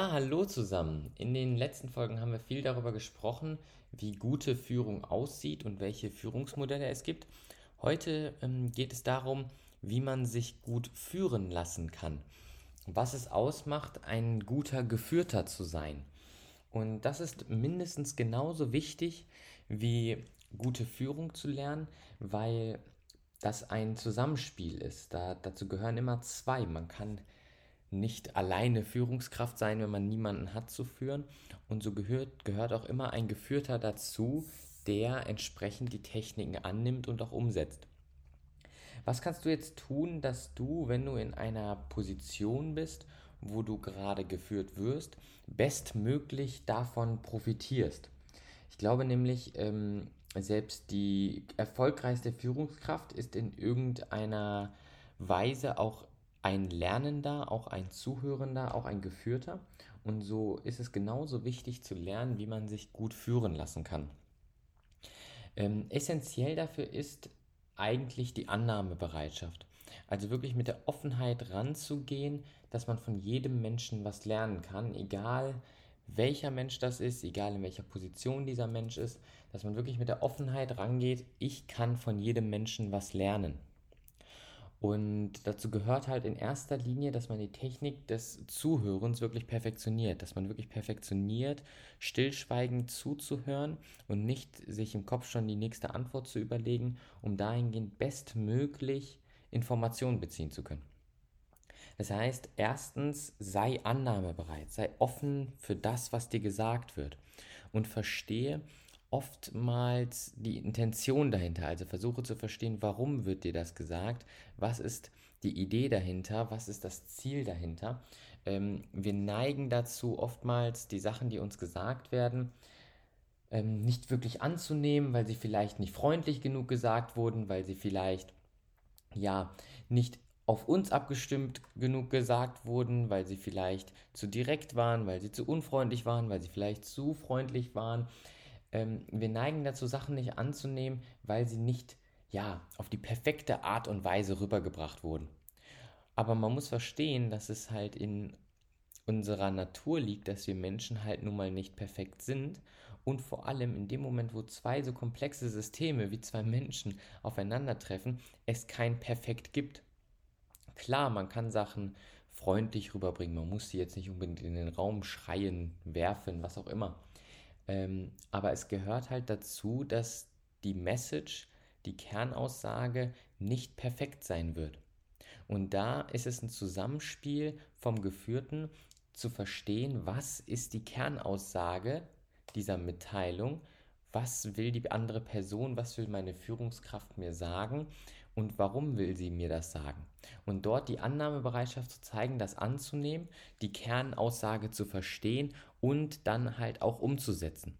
Hallo zusammen. In den letzten Folgen haben wir viel darüber gesprochen, wie gute Führung aussieht und welche Führungsmodelle es gibt. Heute ähm, geht es darum, wie man sich gut führen lassen kann. Was es ausmacht, ein guter Geführter zu sein. Und das ist mindestens genauso wichtig wie gute Führung zu lernen, weil das ein Zusammenspiel ist. Da, dazu gehören immer zwei. Man kann nicht alleine Führungskraft sein, wenn man niemanden hat zu führen. Und so gehört, gehört auch immer ein Geführter dazu, der entsprechend die Techniken annimmt und auch umsetzt. Was kannst du jetzt tun, dass du, wenn du in einer Position bist, wo du gerade geführt wirst, bestmöglich davon profitierst? Ich glaube nämlich, ähm, selbst die erfolgreichste Führungskraft ist in irgendeiner Weise auch ein Lernender, auch ein Zuhörender, auch ein Geführter. Und so ist es genauso wichtig zu lernen, wie man sich gut führen lassen kann. Ähm, essentiell dafür ist eigentlich die Annahmebereitschaft. Also wirklich mit der Offenheit ranzugehen, dass man von jedem Menschen was lernen kann, egal welcher Mensch das ist, egal in welcher Position dieser Mensch ist, dass man wirklich mit der Offenheit rangeht, ich kann von jedem Menschen was lernen. Und dazu gehört halt in erster Linie, dass man die Technik des Zuhörens wirklich perfektioniert, dass man wirklich perfektioniert, stillschweigend zuzuhören und nicht sich im Kopf schon die nächste Antwort zu überlegen, um dahingehend bestmöglich Informationen beziehen zu können. Das heißt, erstens sei annahmebereit, sei offen für das, was dir gesagt wird und verstehe, oftmals die Intention dahinter. Also versuche zu verstehen, warum wird dir das gesagt, was ist die Idee dahinter, was ist das Ziel dahinter. Ähm, wir neigen dazu, oftmals die Sachen, die uns gesagt werden, ähm, nicht wirklich anzunehmen, weil sie vielleicht nicht freundlich genug gesagt wurden, weil sie vielleicht ja nicht auf uns abgestimmt genug gesagt wurden, weil sie vielleicht zu direkt waren, weil sie zu unfreundlich waren, weil sie vielleicht zu freundlich waren ähm, wir neigen dazu, Sachen nicht anzunehmen, weil sie nicht ja, auf die perfekte Art und Weise rübergebracht wurden. Aber man muss verstehen, dass es halt in unserer Natur liegt, dass wir Menschen halt nun mal nicht perfekt sind und vor allem in dem Moment, wo zwei so komplexe Systeme wie zwei Menschen aufeinandertreffen, es kein Perfekt gibt. Klar, man kann Sachen freundlich rüberbringen, man muss sie jetzt nicht unbedingt in den Raum schreien, werfen, was auch immer. Ähm, aber es gehört halt dazu, dass die Message, die Kernaussage nicht perfekt sein wird. Und da ist es ein Zusammenspiel vom Geführten zu verstehen, was ist die Kernaussage dieser Mitteilung, was will die andere Person, was will meine Führungskraft mir sagen und warum will sie mir das sagen. Und dort die Annahmebereitschaft zu zeigen, das anzunehmen, die Kernaussage zu verstehen und dann halt auch umzusetzen.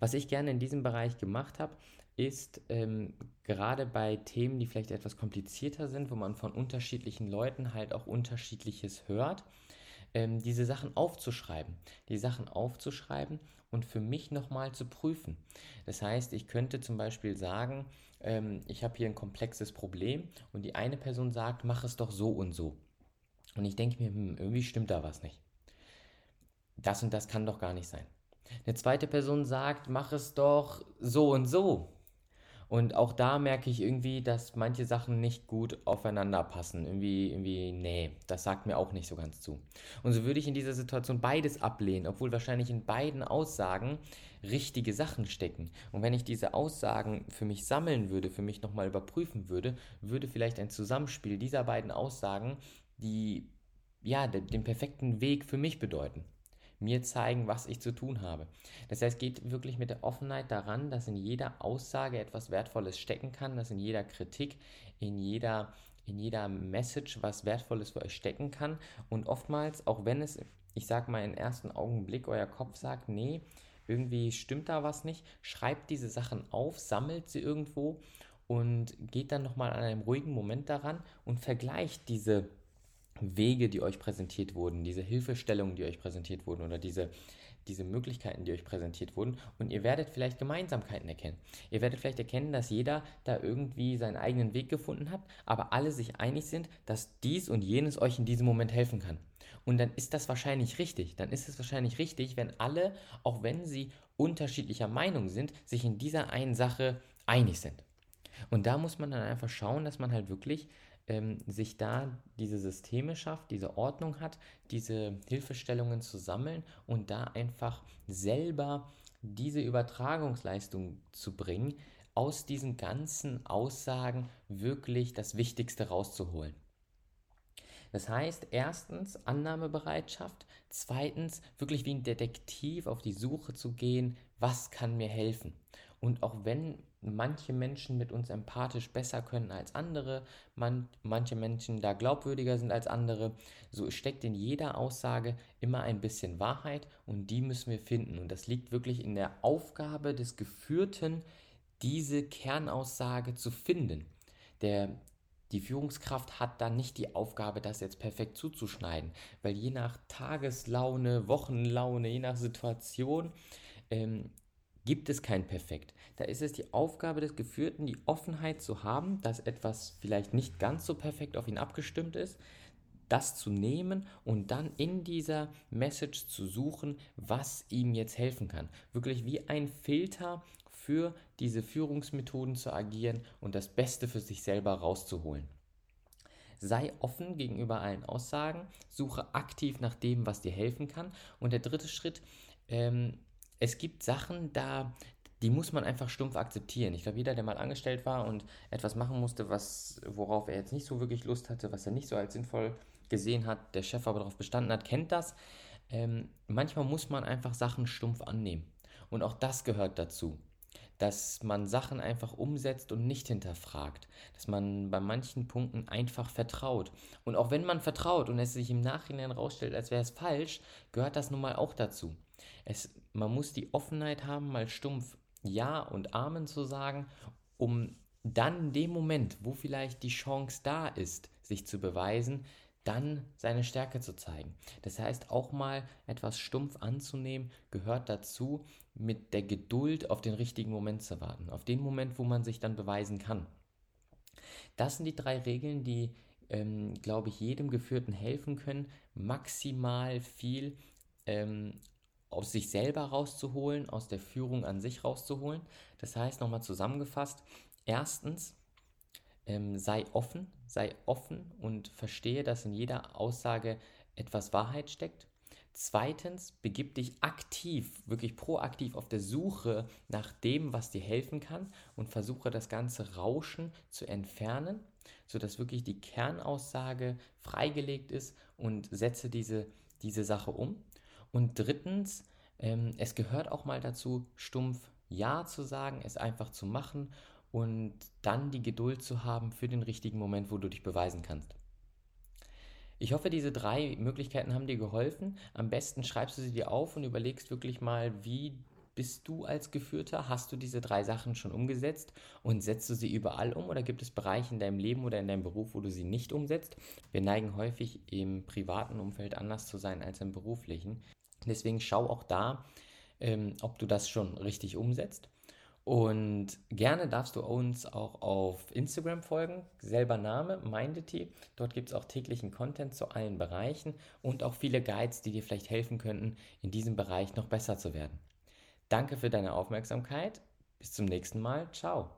Was ich gerne in diesem Bereich gemacht habe, ist ähm, gerade bei Themen, die vielleicht etwas komplizierter sind, wo man von unterschiedlichen Leuten halt auch unterschiedliches hört, ähm, diese Sachen aufzuschreiben. Die Sachen aufzuschreiben und für mich nochmal zu prüfen. Das heißt, ich könnte zum Beispiel sagen, ähm, ich habe hier ein komplexes Problem und die eine Person sagt, mach es doch so und so. Und ich denke mir, hm, irgendwie stimmt da was nicht. Das und das kann doch gar nicht sein. Eine zweite Person sagt, mach es doch so und so. Und auch da merke ich irgendwie, dass manche Sachen nicht gut aufeinander passen. Irgendwie, irgendwie, nee, das sagt mir auch nicht so ganz zu. Und so würde ich in dieser Situation beides ablehnen, obwohl wahrscheinlich in beiden Aussagen richtige Sachen stecken. Und wenn ich diese Aussagen für mich sammeln würde, für mich nochmal überprüfen würde, würde vielleicht ein Zusammenspiel dieser beiden Aussagen die, ja, den perfekten Weg für mich bedeuten mir zeigen, was ich zu tun habe. Das heißt, geht wirklich mit der Offenheit daran, dass in jeder Aussage etwas Wertvolles stecken kann, dass in jeder Kritik, in jeder, in jeder Message was Wertvolles für euch stecken kann. Und oftmals, auch wenn es, ich sag mal, im ersten Augenblick euer Kopf sagt, nee, irgendwie stimmt da was nicht, schreibt diese Sachen auf, sammelt sie irgendwo und geht dann nochmal an einem ruhigen Moment daran und vergleicht diese Wege, die euch präsentiert wurden, diese Hilfestellungen, die euch präsentiert wurden oder diese, diese Möglichkeiten, die euch präsentiert wurden und ihr werdet vielleicht Gemeinsamkeiten erkennen. Ihr werdet vielleicht erkennen, dass jeder da irgendwie seinen eigenen Weg gefunden hat, aber alle sich einig sind, dass dies und jenes euch in diesem Moment helfen kann. Und dann ist das wahrscheinlich richtig. Dann ist es wahrscheinlich richtig, wenn alle, auch wenn sie unterschiedlicher Meinung sind, sich in dieser einen Sache einig sind. Und da muss man dann einfach schauen, dass man halt wirklich ähm, sich da diese Systeme schafft, diese Ordnung hat, diese Hilfestellungen zu sammeln und da einfach selber diese Übertragungsleistung zu bringen, aus diesen ganzen Aussagen wirklich das Wichtigste rauszuholen. Das heißt, erstens Annahmebereitschaft, zweitens wirklich wie ein Detektiv auf die Suche zu gehen, was kann mir helfen. Und auch wenn manche Menschen mit uns empathisch besser können als andere, man, manche Menschen da glaubwürdiger sind als andere. So steckt in jeder Aussage immer ein bisschen Wahrheit und die müssen wir finden. Und das liegt wirklich in der Aufgabe des Geführten, diese Kernaussage zu finden. Der, die Führungskraft hat dann nicht die Aufgabe, das jetzt perfekt zuzuschneiden, weil je nach Tageslaune, Wochenlaune, je nach Situation ähm, gibt es kein Perfekt. Da ist es die Aufgabe des Geführten, die Offenheit zu haben, dass etwas vielleicht nicht ganz so perfekt auf ihn abgestimmt ist, das zu nehmen und dann in dieser Message zu suchen, was ihm jetzt helfen kann. Wirklich wie ein Filter für diese Führungsmethoden zu agieren und das Beste für sich selber rauszuholen. Sei offen gegenüber allen Aussagen, suche aktiv nach dem, was dir helfen kann. Und der dritte Schritt, ähm, es gibt Sachen, da, die muss man einfach stumpf akzeptieren. Ich glaube, jeder, der mal angestellt war und etwas machen musste, was, worauf er jetzt nicht so wirklich Lust hatte, was er nicht so als sinnvoll gesehen hat, der Chef aber darauf bestanden hat, kennt das. Ähm, manchmal muss man einfach Sachen stumpf annehmen. Und auch das gehört dazu. Dass man Sachen einfach umsetzt und nicht hinterfragt. Dass man bei manchen Punkten einfach vertraut. Und auch wenn man vertraut und es sich im Nachhinein rausstellt, als wäre es falsch, gehört das nun mal auch dazu. Es, man muss die Offenheit haben, mal stumpf Ja und Amen zu sagen, um dann in dem Moment, wo vielleicht die Chance da ist, sich zu beweisen, dann seine Stärke zu zeigen. Das heißt, auch mal etwas stumpf anzunehmen, gehört dazu, mit der Geduld auf den richtigen Moment zu warten, auf den Moment, wo man sich dann beweisen kann. Das sind die drei Regeln, die, ähm, glaube ich, jedem Geführten helfen können, maximal viel ähm, aus sich selber rauszuholen, aus der Führung an sich rauszuholen. Das heißt, nochmal zusammengefasst, erstens, ähm, sei offen, sei offen und verstehe, dass in jeder Aussage etwas Wahrheit steckt. Zweitens, begib dich aktiv, wirklich proaktiv auf der Suche nach dem, was dir helfen kann und versuche das ganze Rauschen zu entfernen, sodass wirklich die Kernaussage freigelegt ist und setze diese, diese Sache um. Und drittens, ähm, es gehört auch mal dazu, stumpf Ja zu sagen, es einfach zu machen und dann die Geduld zu haben für den richtigen Moment, wo du dich beweisen kannst. Ich hoffe, diese drei Möglichkeiten haben dir geholfen. Am besten schreibst du sie dir auf und überlegst wirklich mal, wie bist du als Geführter? Hast du diese drei Sachen schon umgesetzt und setzt du sie überall um oder gibt es Bereiche in deinem Leben oder in deinem Beruf, wo du sie nicht umsetzt? Wir neigen häufig im privaten Umfeld anders zu sein als im beruflichen. Deswegen schau auch da, ähm, ob du das schon richtig umsetzt. Und gerne darfst du uns auch auf Instagram folgen. Selber Name, Mindity. Dort gibt es auch täglichen Content zu allen Bereichen und auch viele Guides, die dir vielleicht helfen könnten, in diesem Bereich noch besser zu werden. Danke für deine Aufmerksamkeit. Bis zum nächsten Mal. Ciao.